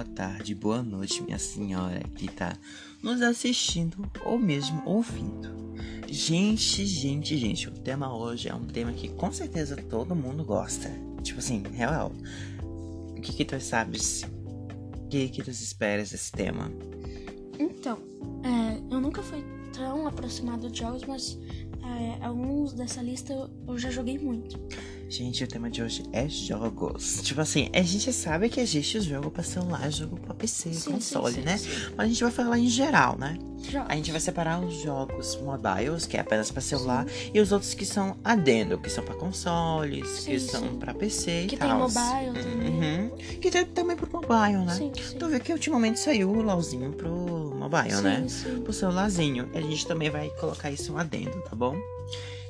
boa tarde, boa noite, minha senhora que tá nos assistindo ou mesmo ouvindo. Gente, gente, gente, o tema hoje é um tema que com certeza todo mundo gosta. Tipo assim, real. O que que tu sabes? O que que tu esperas desse tema? Então, é, eu nunca fui tão aproximado de jogos, mas é, alguns dessa lista eu já joguei muito. Gente, o tema de hoje é jogos. Tipo assim, a gente sabe que existe jogo pra celular, jogo pra PC, Sim, console, sim, sim, né? sim. Mas a gente vai falar em geral, né? Jogos. A gente vai separar os jogos mobiles, que é apenas pra celular, e os outros que são adendo, que são pra consoles, que são pra PC Que e tem tal. mobile também. Uhum. Que tem também pro mobile, né? Sim, sim. Tu vê que ultimamente saiu o LOLzinho pro mobile, né? sim. Pro celularzinho. A gente também vai colocar isso um adendo, tá bom?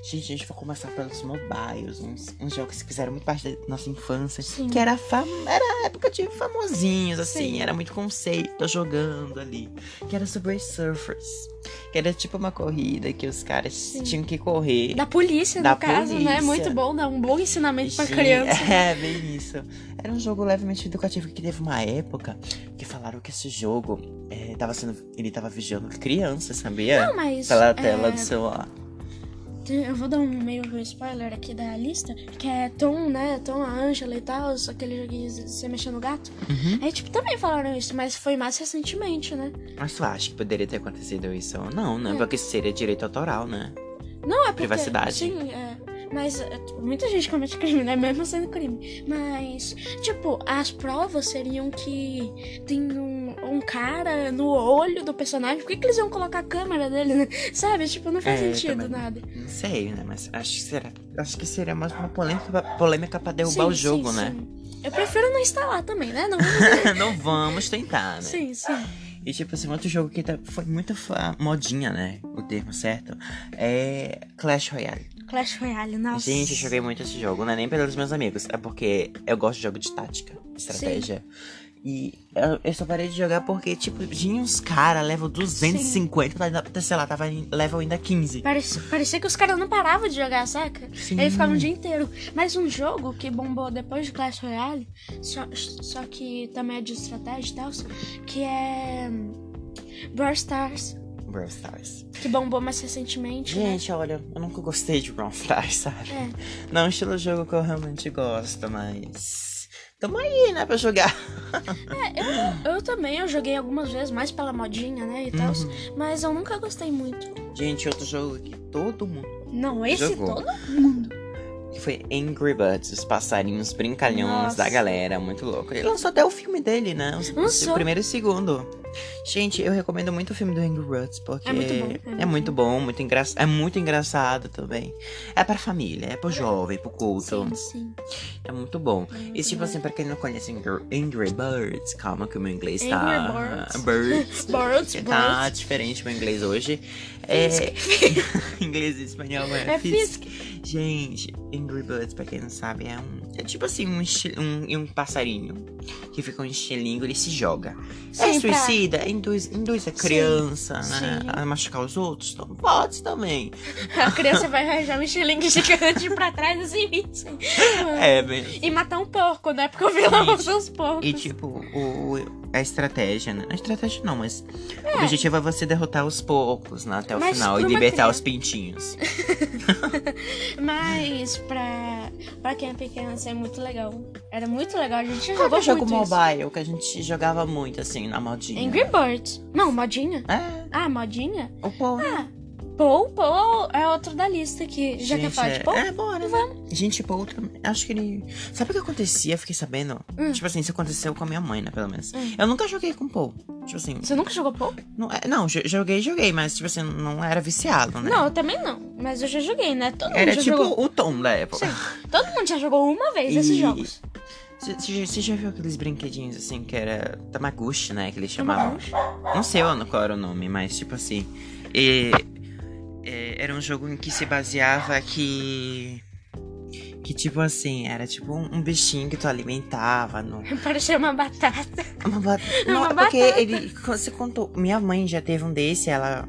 Gente, a gente vai começar pelos mobiles, uns, uns jogos que fizeram muito parte da nossa infância. Sim. Que era, fam... era a época de famosinhos, assim, Sim. era muito conceito jogando ali. Que era Subway Surfers. Que era tipo uma corrida que os caras Sim. tinham que correr. Da polícia, Da no caso, né? polícia. Muito bom, dá um bom ensinamento pra criança. É, bem isso. Era um jogo levemente educativo que teve uma época que falaram que esse jogo é, tava sendo. Ele tava vigiando crianças, sabia? Não, mas. Pela é, tela do celular. Eu vou dar um meio spoiler aqui da lista, que é Tom, né? Tom, a Angela e tal, aquele joguinho de você mexer no gato. Uhum. Aí, tipo, também falaram isso, mas foi mais recentemente, né? Mas tu acha que poderia ter acontecido isso não, né? É. Porque seria direito autoral, né? Não, é porque, Privacidade. Sim, é. Mas é, muita gente comete crime, né? Mesmo sendo crime. Mas, tipo, as provas seriam que tem um, um cara no olho do personagem. Por que, que eles iam colocar a câmera dele, né? Sabe? Tipo, não faz É, sentido nada. Não sei, né? Mas acho que será. Acho que seria mais uma polêmica, polêmica pra derrubar Sim, o jogo, sim, né? sim. Eu prefiro não instalar também, né? Não, não vamos tentar, né? sim, sim. E tipo assim, outro jogo que tá- foi muito modinha, né? O termo certo. É Clash Royale. Clash Royale, nossa. Gente, eu joguei muito esse jogo, não é nem pelos meus amigos, é porque eu gosto de jogo de tática, estratégia. E eu, eu só parei de jogar porque, tipo, tinha uns caras, level 250, tá ainda- sei lá, tava em level ainda 15. Parecia, parecia que os caras não paravam de jogar, saca? Sim. Ele ficava o dia inteiro. Mas um jogo que bombou depois de Clash Royale, só, só que também é de estratégia e tal, que é Brawl Stars, Brawl Stars. que bombou mais recentemente. né? Gente, olha, eu nunca gostei de Brawl Stars, sabe? É. Não é um estilo de jogo que eu realmente gosto, mas. Tamo aí, né, pra jogar. É, eu, eu também, eu joguei algumas vezes, mais pela modinha, né, e tal, Uhum. mas eu nunca gostei muito. Gente, outro jogo que todo mundo. Não, esse Jogou. todo mundo. Que foi Angry Birds, os passarinhos brincalhões Nossa. da galera, muito louco. Ele lançou até o filme dele, né? O, Lançou. o primeiro e o segundo. Gente, eu recomendo muito o filme do Angry Birds, porque É muito bom, é é muito bom, muito engraçado. É muito engraçado também. É pra família, é pro jovem, pro culto. Sim, sim. É muito bom. É E tipo assim, pra quem não conhece Angry, Birds, calma que o meu inglês tá. Angry Birds. Birds. Birds, Tá birds. diferente meu inglês hoje. É. inglês e espanhol é, É. Gente, Angry Birds, pra quem não sabe, é um. É tipo assim, um, um, um passarinho que fica um estilingue, ele se joga. é Sim, pra- suicida, induz, induz a criança, né? sim. A machucar os outros. Então pode também. A criança vai arranjar um estilingue gigante pra trás assim, assim. É, bem. E matar um porco, né? Porque o vilão usa os porcos. E tipo, o, o- a estratégia, né? A estratégia não, mas o É. objetivo é você derrotar os poucos né, até o Mas final e libertar criança- os pintinhos. Mas pra, pra quem é pequeno, isso é muito legal. Era muito legal, a gente Qual jogou o jogo muito isso. mobile que a gente jogava muito, assim, na modinha? Angry Birds. Não, modinha? É, Ah, modinha? o Paul. Ah, Paul, Paul é outro da lista aqui. Já quer Gente, falar é- de Paul? É, bora. Gente, Paul também. Acho que ele. Sabe o que acontecia? Fiquei sabendo. Hum. Tipo assim, isso aconteceu com a minha mãe, né? Pelo menos. Hum. Eu nunca joguei com Paul. Tipo assim. Você nunca jogou Paul? Não, é- não, jo- joguei, joguei, mas, tipo assim, não era viciado, né? Não, eu também não. Mas eu já joguei, né? Todo Era mundo já tipo jogou. o Tom da época. Sim. Todo mundo já jogou uma vez esses E- jogos. Você- Você você já viu aqueles brinquedinhos assim que era Tamaguchi, né? Que eles chamavam. Não sei qual era o nome, mas tipo assim. e- é, era um jogo em que se baseava que. Que tipo assim, era tipo um, um bichinho que tu alimentava no. Parecia uma batata. Uma Não, Uma é porque batata. ele. Você contou. Minha mãe já teve um desse, ela.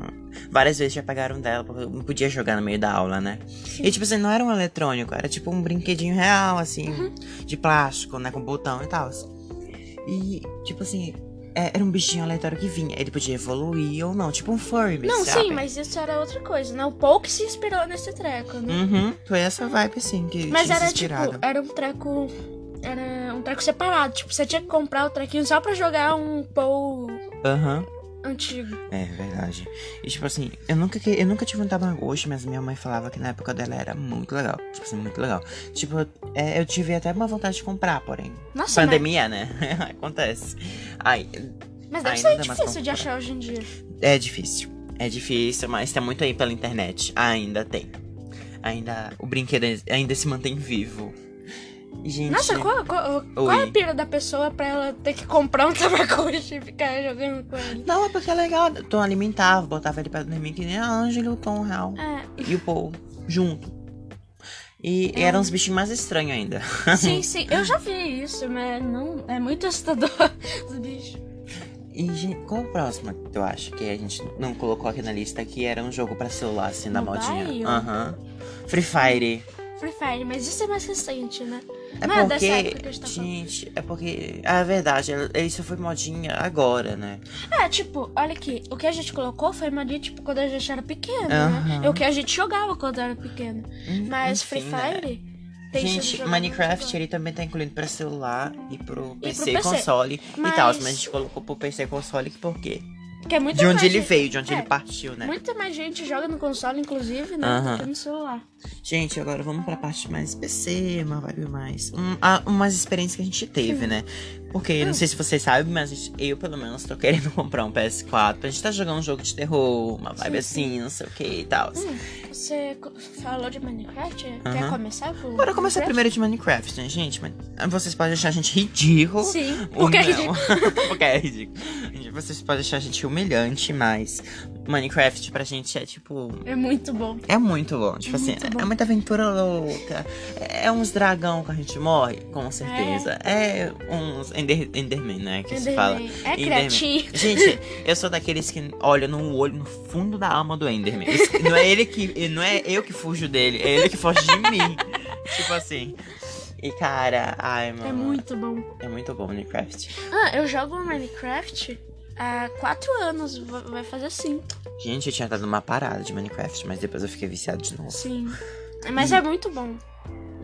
Várias vezes já pegaram dela, porque eu não podia jogar no meio da aula, né? E tipo assim, não era um eletrônico, era tipo um brinquedinho real, assim, Uhum. de plástico, né? Com botão e tal. E, tipo assim, é- era um bichinho aleatório que vinha. Ele podia evoluir ou não, tipo um furry, Não, sabe? sim, mas isso era outra coisa, né? O Paul que se inspirou nesse treco, né? Uhum, foi essa vibe, assim, que Mas tinha se era inspirado. tipo, era um treco. Era um treco separado. Tipo, você tinha que comprar o trequinho só pra jogar um Paul Aham, antigo. é verdade. E, tipo assim, eu nunca, que- eu nunca tive um Tamagotchi, mas minha mãe falava que na época dela era muito legal. Tipo assim, muito legal. Tipo, é, eu tive até uma vontade de comprar, porém. Nossa, Pandemia, né? Acontece. Ai, mas deve Ai, ser difícil de achar hoje em dia. É difícil. É difícil, mas tá muito aí pela internet. Ainda tem. Ainda. O brinquedo ainda se mantém vivo. Gente. Nossa, qual, qual, qual é a pira da pessoa pra ela ter que comprar um Tamagotchi e ficar jogando com ele? Não, é porque é legal. Tu alimentava, botava ele pra dormir que nem a Ângela e o Tom Real. É, E o Paul junto. E É. eram uns bichinhos mais estranhos ainda. sim, sim, eu já vi isso, mas não é muito assustador os bichos. E, gente, qual o próximo que tu acha que a gente não colocou aqui na lista que era um jogo pra celular, assim, da modinha? Aham. Free Fire. Free Fire, mas isso é mais recente, né? É Não é dessa porque, a gente tá é porque, a verdade, é- isso foi modinha agora, né? É, tipo, olha aqui, o que a gente colocou foi modinha, tipo, quando a gente era pequeno, Aham. né? É o que a gente jogava quando era pequeno. Hum, Mas enfim, Free né? Fire tem sido Gente, Minecraft ele também tá incluído pra celular e pro PC, PC. console e tal. Mas a gente colocou pro PC e console por quê? agora. Porque é muito De onde ele gente- veio, de onde é, ele partiu, né? Muita mais gente joga no console, inclusive, né? Aham. Do que no celular. Gente, agora vamos pra parte mais PC, uma vibe mais. Um, ah, umas experiências que a gente teve, né? Porque, não sei se vocês sabem, mas gente- eu, pelo menos, tô querendo comprar um PS4 pra gente tá jogando um jogo de terror, uma vibe Sim, assim, não sei o que e tal. Hum, você falou de Minecraft? Quer Aham. começar com Bora começar Minecraft? primeiro de Minecraft, né, gente? Vocês podem achar a gente ridículo. Sim, Ou porque é ridículo. porque é ridículo. Vocês podem achar a gente humilhante, mas Minecraft pra gente é tipo. É muito bom. É muito bom. Tipo É assim, muito bom. é muita aventura louca. É uns dragão que a gente morre, com certeza. É, uns Ender, Enderman, né? Que se fala. Enderman. É Enderman. criativo. Gente, eu sou daqueles que olham no olho, no fundo da alma do Enderman. Não é ele que. Não é eu que fujo dele, é ele que foge de mim. tipo assim. E cara, ai, mano. É muito bom. É muito bom Minecraft. Ah, eu jogo Minecraft há quatro anos. va- Vai fazer cinco. Gente, eu tinha dado uma parada de Minecraft, mas depois eu fiquei viciado de novo. Sim. Mas é muito bom.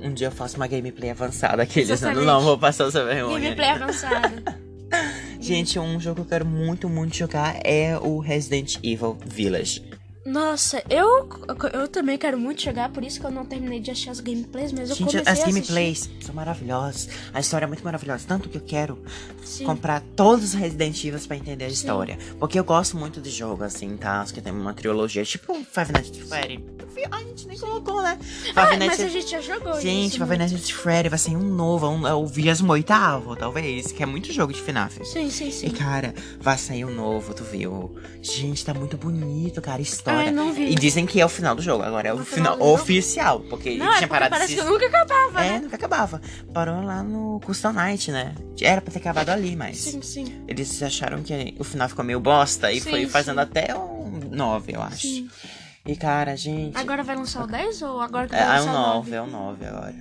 Um dia eu faço uma gameplay avançada, aqueles. Não, não vou passar essa vergonha. Gameplay avançado. Gente, um jogo que eu quero muito, muito jogar é o Resident Evil Village. Nossa, eu, eu também quero muito jogar, por isso que eu não terminei de achar as gameplays, mas eu Gente, comecei as a gameplays são maravilhosas. A história é muito maravilhosa. Tanto que eu quero Sim. comprar todos os Resident Evil pra entender a Sim. história. Porque eu gosto muito de jogo, assim, tá? Que tem uma trilogia, tipo Five Nights at Freddy. A gente nem colocou, né? Ah, Five mas Nights a at... gente já jogou Gente, isso. Five. Nights at Freddy vai ser um novo, um, é o 28 talvez. Que é muito jogo de FNAF. Sim, sim, sim. E cara, vai sair um novo, tu viu? Gente, tá muito bonito, cara, a história. Não vi. E dizem que é o final do jogo, agora é o No final, final oficial, porque Não, é tinha porque parado parece de que nunca acabava, É, né? nunca acabava. Parou lá no Custom Night, né? Era pra ter acabado ali, mas Sim, sim. eles acharam que o final ficou meio bosta e Sim, foi fazendo sim. até um 9, eu acho. Sim. E cara, gente. Agora vai lançar o 10 ou agora que É, vai é o lançar 9, é o 9 agora.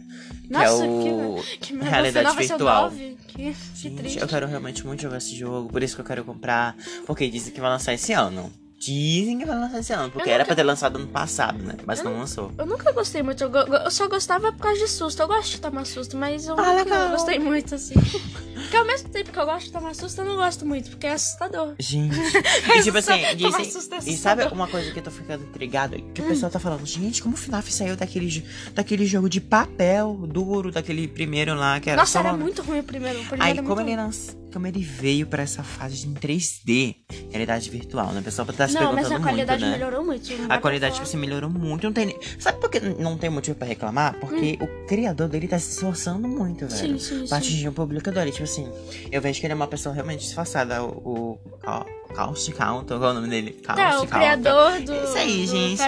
Nossa, que é o que, que realidade o virtual. 9. Que, que Gente, triste. eu quero realmente muito jogar esse jogo, por isso que eu quero comprar. Porque dizem que vai lançar esse ano. Dizem que vai lançar esse ano, porque Eu era nunca- pra ter lançado ano passado, né? Mas Eu não lançou. Eu nunca gostei muito, eu, go- eu só gostava por causa de susto. Eu gosto de tomar susto, mas eu Ah, nunca legal. gostei muito, assim. Porque ao mesmo tempo que eu gosto de tomar susto, eu não gosto muito, porque é assustador. Gente. E tipo assim, dizem. susto é E sabe assustador. uma coisa que eu tô ficando intrigado? Que Hum. o pessoal tá falando, gente, como o FNAF saiu daquele, daquele jogo de papel duro, daquele primeiro lá, que era Nossa, só era uma- muito ruim o primeiro. O primeiro Aí, como ele, ruim. Como ele veio pra essa fase em 3D, realidade virtual, né? O pessoal tá se Não, perguntando mas a qualidade muito, né? melhorou muito. não A qualidade, tipo assim, melhorou muito. Não tem. Sabe por que não tem motivo pra reclamar? Porque o criador dele tá se esforçando muito, velho. Sim, sim, Pra atingir um publicador. E, tipo assim, eu vejo que ele é uma pessoa realmente disfarçada. O, o Ca- Caustic Counter, qual é o nome dele? Tá, o criador do, Isso aí, do gente.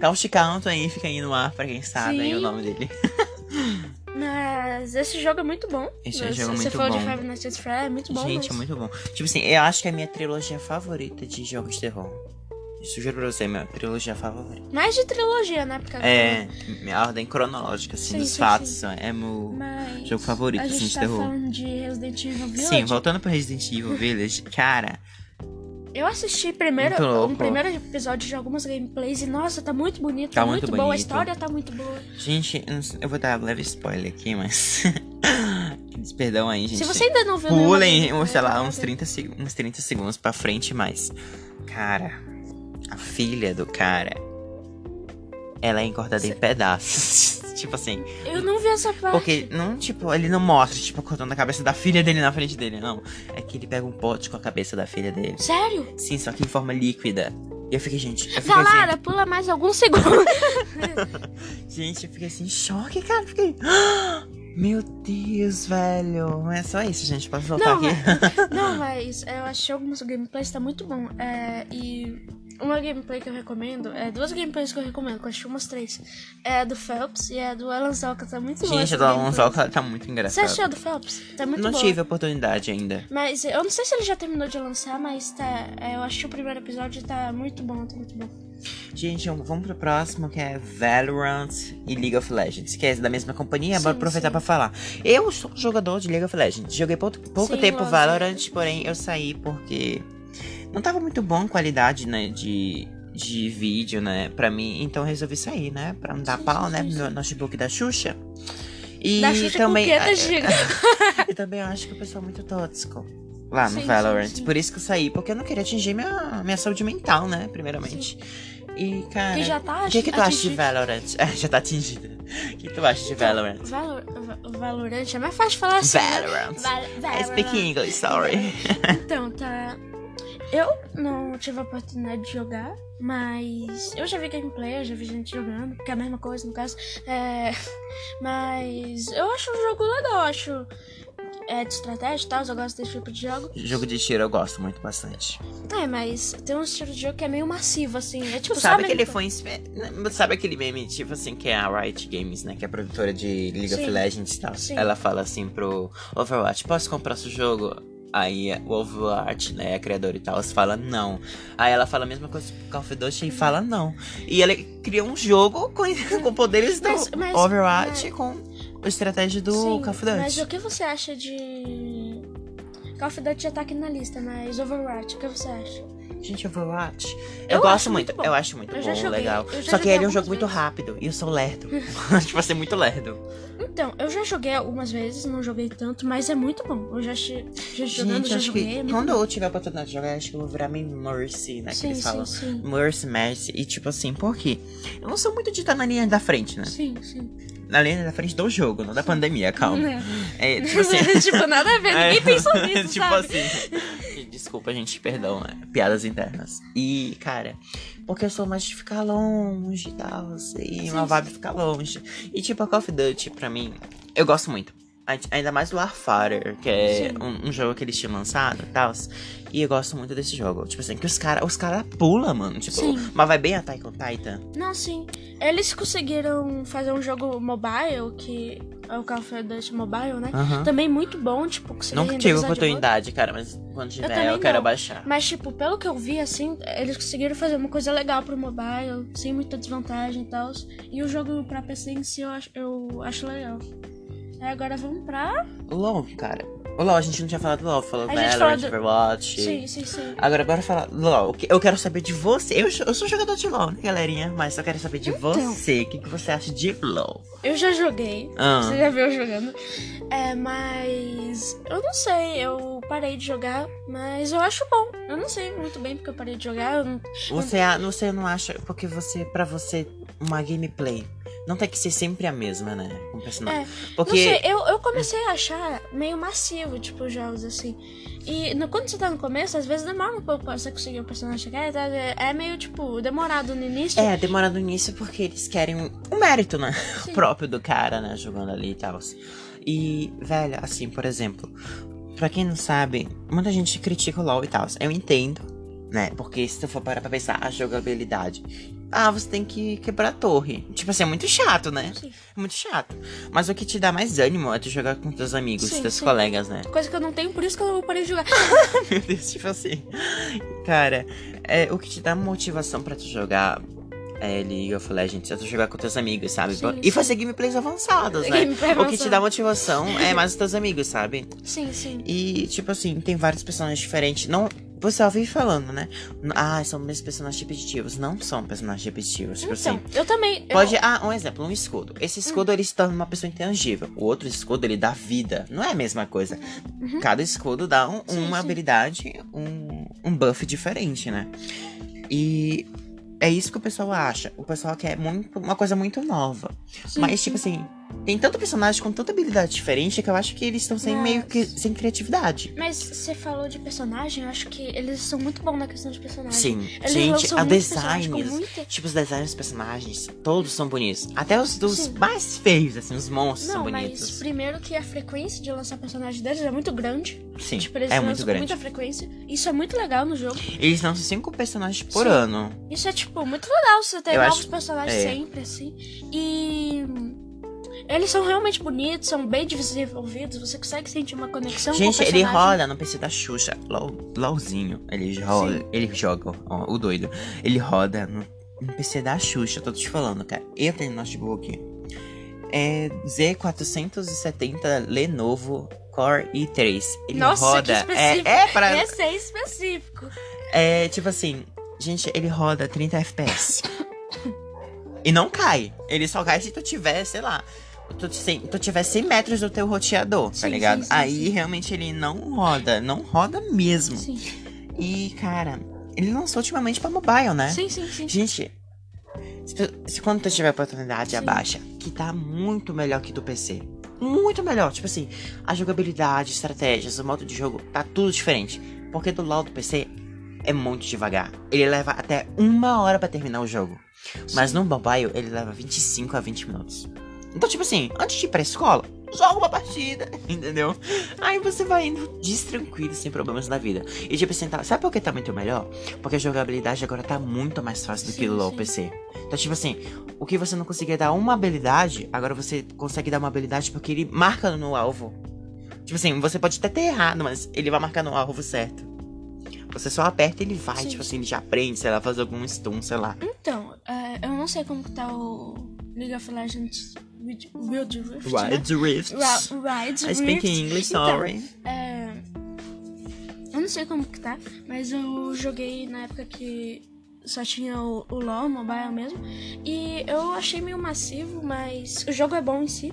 Caustic Counter aí, fica aí no ar pra quem sabe aí o nome dele. Mas esse jogo é muito bom. Esse Se jogo é você muito falou bom. de Five Nights at Freddy's, é muito bom Gente, mesmo. é muito bom. Tipo assim, eu acho que é a minha trilogia favorita de jogos de terror. Juro pra você, é minha trilogia favorita. Mais de trilogia, né? Porque É, minha ordem cronológica, assim, Sim, dos sim, fatos. sim. É meu Mas jogo favorito, a assim, de tá terror. falando de Resident Evil Village. Sim, voltando pro Resident Evil Village, cara, Eu assisti primeiro, um primeiro episódio de algumas gameplays e, nossa, tá muito bonito, Tá tá muito muito, boa, a história tá muito boa. gente, eu vou dar um leve spoiler aqui, mas. Perdão aí, gente. Se você ainda não viu nenhuma Pulem, gameplay, sei lá, uns ver. 30, seg- uns 30 segundos pra frente, mas. Cara, a filha do cara. Ela é encordada em pedaços. tipo assim. Eu não vi essa parte. Porque não, tipo, ele não mostra, tipo, cortando a cabeça da filha dele na frente dele, não. É que ele pega um pote com a cabeça da filha dele. Sério? Sim, só que em forma líquida. E eu fiquei, gente. Eu fiquei Galera, pula mais alguns segundos. assim, gente, eu fiquei assim, em choque, cara. Eu fiquei. "Ah, Meu Deus, velho. É só isso, gente. Posso voltar Não, aqui? não, mas eu achei algumas gameplays, tá muito bom. É, e uma gameplay que eu recomendo, é duas gameplays que eu recomendo, que eu achei umas três. É a do Phelps e a do Alan Zoka, tá muito boa. gente, a do Alan. Zoka tá muito Você engraçado. assistiu a do Phelps? Tá muito não boa. tive a oportunidade ainda. Mas eu não sei se ele já terminou de lançar, mas tá. é, Eu acho que o primeiro episódio tá muito bom, tá muito bom. Gente, vamos pro próximo, que é Valorant e League of Legends, que é da mesma companhia, Sim, bora aproveitar pra falar. Eu sou jogador de League of Legends. Joguei pouco, pouco Sim, tempo. Valorant, porém eu saí porque não tava muito bom a qualidade, né, de, de vídeo, né, pra mim. Então eu resolvi sair, né, pra não dar pau, né, no notebook da Xuxa. E da Xuxa também, com o quê, da Giga? e também eu acho que o pessoal é muito tóxico. Lá no Sim, Valorant. sim, sim. Por isso que eu saí, porque eu não queria atingir minha, minha saúde mental, né? Primeiramente. E, cara. Que já tá O que, que tu acha de. Valorant? É, já tá atingida. O que tu acha de Valorant? Valor, Va- Valorant é mais fácil falar assim. Valorant. Val- I Valorant. speak English, sorry. Então, tá. Eu não tive a oportunidade de jogar, mas eu já vi gameplay, eu já vi gente jogando, que é a mesma coisa no caso. É, mas eu acho um jogo legal, acho é, de estratégia e tal, eu gosto desse tipo de jogo. Jogo de tiro eu gosto muito bastante. É, mas tem um estilo de jogo que é meio massivo, assim. É tipo, Tu sabe só que ele mesmo- foi inspe- Sabe aquele meme, tipo assim, que é a Riot Games, né? Que é a produtora de League of Sim. Legends e tal. Sim. Ela fala assim pro Overwatch, posso comprar seu jogo? Aí o Overwatch, né, a criadora e tal, fala não. Aí ela fala a mesma coisa pro Call of Duty e fala não. E ela cria um jogo com, com poderes do Mas- mas- Overwatch mas- com a estratégia do Sim, Call of Duty. Mas o que você acha de. Call of Duty já tá aqui na lista, mas Overwatch, o que você acha? Gente, Overwatch. Eu, Eu gosto muito, muito eu acho muito Eu bom, joguei, legal. Só que ele é um jogo muito vezes. rápido e eu sou lerdo. tipo assim, muito lerdo. Então, eu já joguei algumas vezes, não joguei tanto, mas é muito bom. Eu já, já jogando, Gente, já acho joguei. que é muito quando bom. eu tiver a oportunidade de jogar, acho que eu vou virar meio Mercy, né? que Sim, eles sim, falam. sim. Mercy, Mercy. E tipo assim, por quê? Eu não sou muito de estar na linha da frente, né? Sim, sim. Na linha da frente do jogo, não da pandemia, calma. É. É, tipo assim. tipo, nada a ver, ninguém É. pensou nisso, tipo sabe? assim. Desculpa, gente, perdão, né? Piadas internas. E, cara, porque eu sou mais de ficar longe e tal, assim, Sim, uma vibe ficar longe. E, tipo, a Call of Duty, pra mim, eu gosto muito. Ai- Ainda mais do Warfare, que é um, um jogo que eles tinham lançado e tal. E eu gosto muito desse jogo. Tipo assim, que os caras os cara pulam, mano. Tipo, Sim. mas vai bem a Taiko Titan. Não, sim. Eles conseguiram fazer um jogo mobile, que é o Call of Duty Mobile, né? Também muito bom, tipo, conseguiram Nunca tive oportunidade, cara, mas quando tiver eu, também quero baixar. Mas, tipo, pelo que eu vi, assim, eles conseguiram fazer uma coisa legal pro mobile, sem muita desvantagem e tal. E o jogo pra PC em si eu acho, eu acho legal. Aí agora vamos pra. LOL, cara. O LOL, a gente não tinha falado do LOL, falou A Valorant, do- Overwatch. Sim, sim, sim. Agora, bora falar. LOL, eu quero saber de você. Eu, eu sou jogador de LOL, né, galerinha? Mas eu quero saber de Então. você. O que, que você acha de LOL? Eu já joguei. Ah. Você já viu eu jogando. É, mas. Eu não sei, eu parei de jogar, mas eu acho bom. Eu não sei muito bem porque eu parei de jogar. eu não- Você, você não acha. Porque você, pra você, uma gameplay não tem que ser sempre a mesma, né? Com o personagem. É, porque. Sei, eu, eu comecei a achar meio massivo, tipo, os jogos assim. E no- quando você tá no começo, às vezes demora um pouco pra você conseguir o personagem chegar. tá? É, é meio, tipo, demorado no início. É, demora no início porque eles querem o mérito, né? Sim. próprio do cara, né? Jogando ali e tal. E, velho, assim, por exemplo, pra quem não sabe, muita gente critica o LoL e tal. Eu entendo, né? Porque se tu for parar pra pensar, a jogabilidade ah, você tem que quebrar a torre. Tipo assim, é muito chato, né? Sim. É muito chato. Mas o que te dá mais ânimo é tu jogar com teus amigos, Sim, teus sim. colegas, né? Coisa que eu não tenho, por isso que eu parei de jogar. Meu Deus, tipo assim. Cara, é, o que te dá motivação pra tu jogar é, League of Legends é tu jogar com teus amigos, sabe? Sim, e sim. fazer gameplays avançados, né? Gameplay O que te avançado. dá motivação é mais os teus amigos, sabe? Sim, sim. E, tipo assim, tem vários personagens diferentes. Não. Você vive falando, né? Ah, são meus personagens repetitivos. Não são personagens repetitivos. Tipo Então, assim. eu também. eu- Pode. Ah, um exemplo, um escudo. Esse escudo ele se torna uma pessoa intangível. O outro escudo ele dá vida. Não é a mesma coisa. Cada escudo dá um- Uhum. Sim, uma sim. habilidade, um, um buff diferente, né? E é isso que o pessoal acha. O pessoal quer muito, uma coisa muito nova. Sim, Mas, tipo assim, tem tanto personagem com tanta habilidade diferente que eu acho que eles estão sem Mas- meio que sem criatividade. Mas você falou de personagem, eu acho que eles são muito bons na questão de personagem. Sim, Eles gente, lançam a muitos personagens com designs. muita- Tipo, os designs dos personagens, todos são bonitos. Até os dos Sim. mais feios, assim, os monstros Não, são mas bonitos. primeiro que a frequência de lançar personagem deles é muito grande. Sim, tipo, eles é lançam muito com grande. muita frequência. Isso é muito legal no jogo. Eles lançam cinco personagens por Sim. ano. Isso é, tipo, muito legal você ter Eu novos acho- personagens é. sempre, assim. E. Eles são realmente bonitos, são bem desenvolvidos, você consegue sentir uma conexão com o Gente, ele roda no PC da Xuxa, LOL, LOLzinho. Ele roda, Sim. ele joga, ó, o doido. Ele roda no, no PC da Xuxa, tô te falando, cara. Eu tenho notebook. É Z470 Lenovo Core i3. Ele Nossa, roda. que é, específico. é pra. Esse é específico. É tipo assim, gente, ele roda 30 FPS. e não cai. Ele só cai se tu tiver, sei lá. Tu, se tu tiver 100 metros do teu roteador, tá Sim, ligado? sim, sim, Aí realmente ele não roda. Não roda mesmo. Sim. E, cara, ele lançou ultimamente pra mobile, né? Sim, sim, sim. Gente, se, se quando tu tiver oportunidade, Sim. abaixa. Que tá muito melhor que do PC. Muito melhor. Tipo assim, a jogabilidade, estratégias, o modo de jogo, tá tudo diferente. Porque do lado do PC é muito devagar. Ele leva até uma hora pra terminar o jogo. Mas no mobile, ele leva 25 a 20 minutos. Então, tipo assim, antes de ir pra escola, joga uma partida, entendeu? Aí você vai indo destranquilo, sem problemas na vida. E tipo assim, tá, sabe por que tá muito melhor? Porque a jogabilidade agora tá muito mais fácil do que Sim, LoL sim. PC. Então, tipo assim, o que você não conseguia dar uma habilidade, agora você consegue dar uma habilidade porque ele marca no alvo. Tipo assim, você pode até ter errado, mas ele vai marcar no alvo certo. Você só aperta e ele vai, Sim, tipo sim. assim, ele já aprende, sei lá, fazer algum stun, sei lá. Então, é, eu não sei como que tá o League of Legends Wild Wild Rift, né? Wild Rift. Wild I speak Rift. English, Então, sorry. É, eu não sei como que tá, mas eu joguei na época que só tinha o, o LoL Mobile mesmo. E eu achei meio massivo, mas o jogo é bom em si.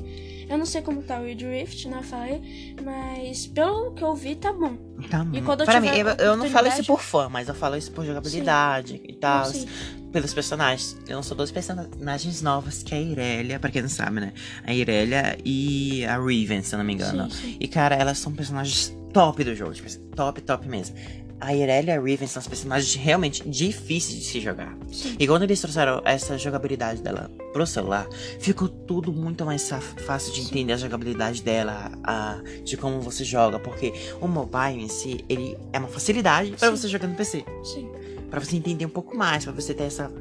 Eu não sei como tá o Wild Rift, né? Eu falei, mas pelo que eu vi, tá bom. Tá E bom. quando eu Pra mim, eu, eu não falo isso por fã, mas eu falo isso por jogabilidade e tal. Sim. Pelos personagens. Eu lançou dois personagens novos, que é a Irelia, pra quem não sabe, né? A Irelia e a Riven, se eu não me engano. Sim, sim. E, cara, elas são personagens top do jogo. Tipo, assim, top, top mesmo. A Irelia e a Riven são os personagens realmente difíceis de se jogar. Sim. E quando eles trouxeram essa jogabilidade dela pro celular, ficou tudo muito mais fácil de entender a jogabilidade dela, a, de como você joga, porque o mobile em si, ele é uma facilidade pra Sim. você jogar no PC. Sim. Pra você entender um pouco mais, pra você ter essa,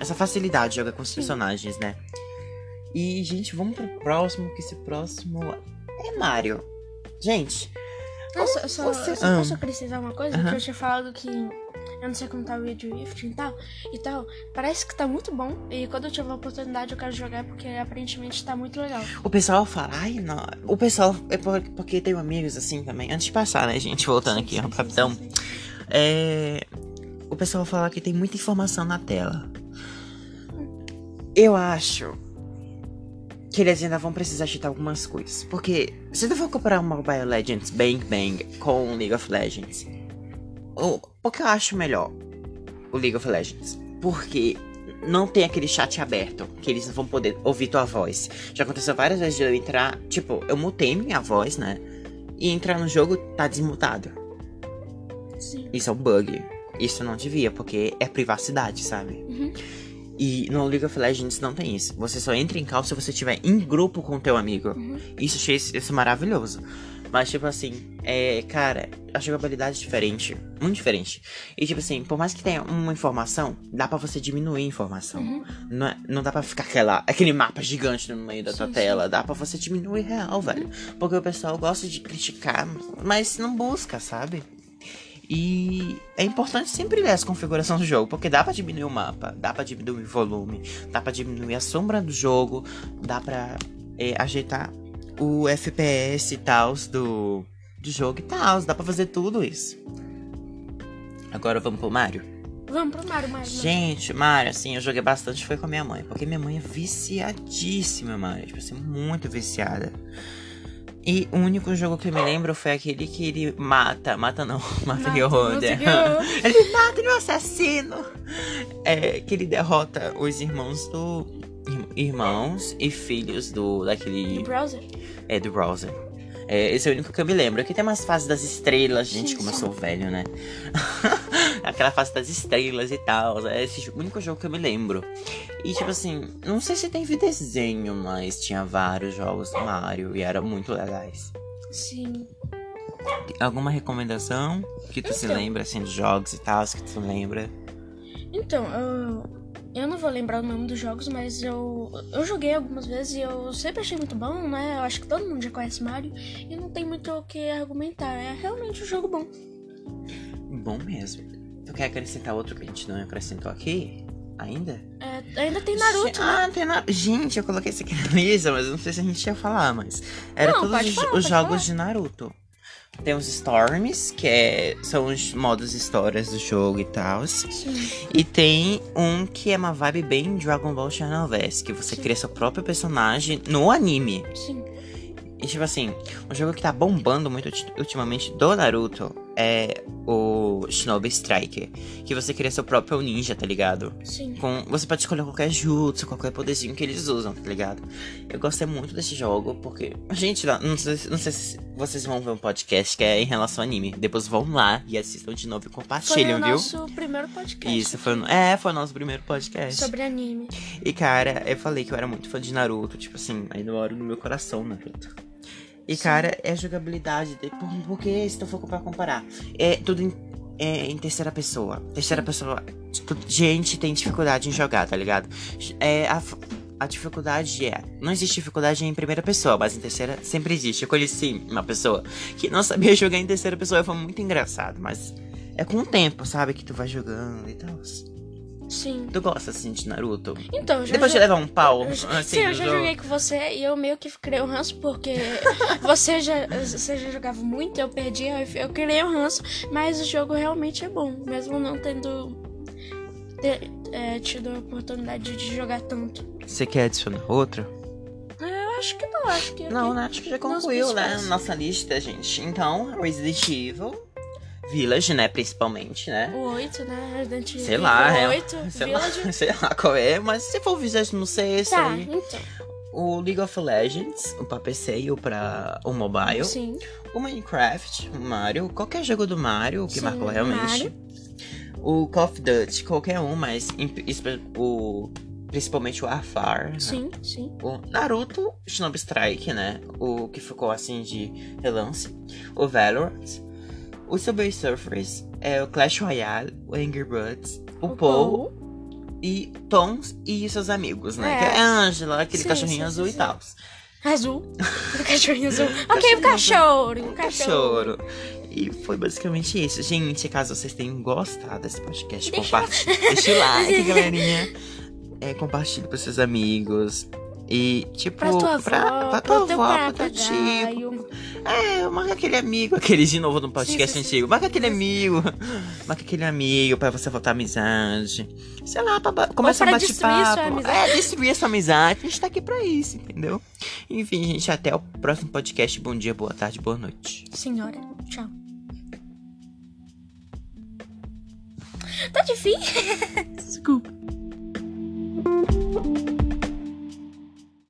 essa facilidade de jogar com os Sim. personagens, né? E, gente, vamos pro próximo, que esse próximo é Mario. Gente, Nossa, eu só, você eu só posso acrescentar uma coisa? Aham. Que eu tinha falado que eu não sei como tá o Wild Rift e tal, e tal. Parece que tá muito bom. E quando eu tiver a oportunidade eu quero jogar porque aparentemente tá muito legal. O pessoal fala, ai, não. O pessoal, é por- porque tenho amigos assim também. Antes de passar, né, gente? Voltando aqui, Sim, sim, rapidão. sim, sim, sim. É. O pessoal fala que tem muita informação na tela. Eu acho que eles ainda vão precisar agitar algumas coisas. Porque se tu for comparar o Mobile Legends Bang Bang com o League of Legends, o, o que eu acho melhor? O League of Legends. Porque não tem aquele chat aberto, que eles não vão poder ouvir tua voz. Já aconteceu várias vezes de eu entrar, tipo, eu mutei minha voz, né? E entrar no jogo tá desmutado. Sim. Isso é um bug. Isso não devia, porque é privacidade, sabe? Uhum. E no League of Legends não tem isso. Você só entra em cal se você estiver em grupo com o teu amigo. Uhum. Isso achei isso maravilhoso. Mas, tipo assim, é, cara, a jogabilidade é diferente. Muito diferente. E, tipo assim, por mais que tenha uma informação, dá pra você diminuir a informação. Uhum. Não, é- não dá pra ficar aquela, aquele mapa gigante no meio da tua Sim, tela. Dá pra você diminuir real, velho. Porque o pessoal gosta de criticar, mas não busca, sabe? E é importante sempre ler as configurações do jogo, porque dá pra diminuir o mapa, dá pra diminuir o volume, dá pra diminuir a sombra do jogo, dá pra é, ajeitar o FPS e tal do, do jogo e tal, dá pra fazer tudo isso. Agora vamos pro Mario. Vamos pro Mario, Mario. Gente, Mario, assim, eu joguei bastante foi com a minha mãe, porque minha mãe é viciadíssima, Mario, tipo assim, muito viciada. E o único jogo que eu me lembro foi aquele que ele mata, mata não, mata Yoda. ele mata ele é assassino. É, que ele derrota os irmãos do irmãos e filhos do daquele Do browser? é, do browser. É, esse é o único que eu me lembro. Aqui tem umas fases das estrelas, gente, como eu sou velho, né? Aquela fase das estrelas e tal. É esse o único jogo que eu me lembro. E, tipo assim, não sei se teve desenho, mas tinha vários jogos do Mario e eram muito legais. Sim. Alguma recomendação que tu se Então. lembra, assim, dos jogos e tal, que tu lembra? Então, eu, eu não vou lembrar o nome dos jogos, mas eu, eu joguei algumas vezes e eu sempre achei muito bom, né? Eu acho que todo mundo já conhece Mario e não tem muito o que argumentar. É realmente um jogo bom. Bom mesmo. Tu quer acrescentar outro que a gente não acrescentou aqui? Ainda? É, ainda tem Naruto, né? Ah, tem Naruto. Gente, eu coloquei isso aqui na lista, mas eu não sei se a gente ia falar, mas. Era Não, todos os, falar, os jogos falar. de Naruto. Tem os Storms, que é, são os modos histórias do jogo e tal. Sim. E tem um que é uma vibe bem Dragon Ball Xenoverse, que você Sim. cria seu próprio personagem no anime. Sim. E tipo assim, um jogo que tá bombando muito ulti- ultimamente do Naruto é o Shinobi Striker. Que você cria seu próprio ninja, tá ligado? Sim. Com, você pode escolher qualquer jutsu, qualquer poderzinho que eles usam, tá ligado? Eu gostei muito desse jogo, porque. Gente, não sei, não sei se vocês vão ver um podcast que é em relação ao anime. Depois vão lá e assistam de novo e Foi compartilham, o viu? nosso primeiro podcast. Isso, foi, é, foi o nosso primeiro podcast. Sobre anime. E cara, eu falei que eu era muito fã de Naruto, tipo assim, ainda moro no meu coração, Naruto. E Sim. cara, é jogabilidade, de, por, porque se tu for pra comparar, é tudo em, é, em terceira pessoa. Terceira pessoa, tu- gente tem dificuldade em jogar, tá ligado? É, a, a dificuldade é, não existe dificuldade em primeira pessoa, mas em terceira sempre existe. Eu conheci uma pessoa que não sabia jogar em terceira pessoa, foi muito engraçado, mas é com o tempo, sabe, que tu vai jogando e tal. Sim. Tu gosta assim de Naruto? Então, já Depois de levar um pau, assim, Sim, eu já jogo. joguei com você e eu meio que criei um ranço porque você já, você já jogava muito, eu perdi, eu, eu criei um ranço, mas o jogo realmente é bom, mesmo não tendo ter, é, tido a oportunidade de jogar tanto. Você quer adicionar outro? Eu acho que não, acho que. Não, né? Acho que já concluiu, né? Nossa lista, gente. Então, Resident Evil, Village, né? Principalmente, né? O 8, né? Resident Sei Evil lá, é. 8, Sei Village. lá, sei lá qual é, mas se for o 26 Tá, aí, então. o League of Legends, o pra PC e o pra o mobile, Sim. o Minecraft, o Mario, qualquer jogo do Mario que Sim, marcou realmente. Mario. O Call of Duty, qualquer um, mas o principalmente o Warfare, né? Sim, sim. O Naruto Shinobi Strike, né? O que ficou assim de relance. O Valorant. O Subway Surfers. É o Clash Royale. O Angry Birds. O, Paul. E Tons e seus amigos, né? É. Que é a Angela, aquele Sim, cachorrinho sim, azul sim, e tal. Azul. O cachorrinho azul. ok, o cachorro. O cachorro. E foi basicamente isso. Gente, caso vocês tenham gostado desse podcast, compartilhe. Deixa o like, galerinha. É, compartilhe pros seus amigos. E, tipo, pra tua avó, pra, pra tua avó, pra teu tio. É, marca aquele amigo, aquele de novo no podcast antigo. Marca aquele amigo. Marca aquele amigo pra você voltar à amizade. Sei lá, pra, começa a bater papo. É, destruir essa amizade. A gente tá aqui pra isso, entendeu? Enfim, gente, até o próximo podcast. Bom dia, boa tarde, boa noite. Senhora, tchau. Tá difícil. Desculpa.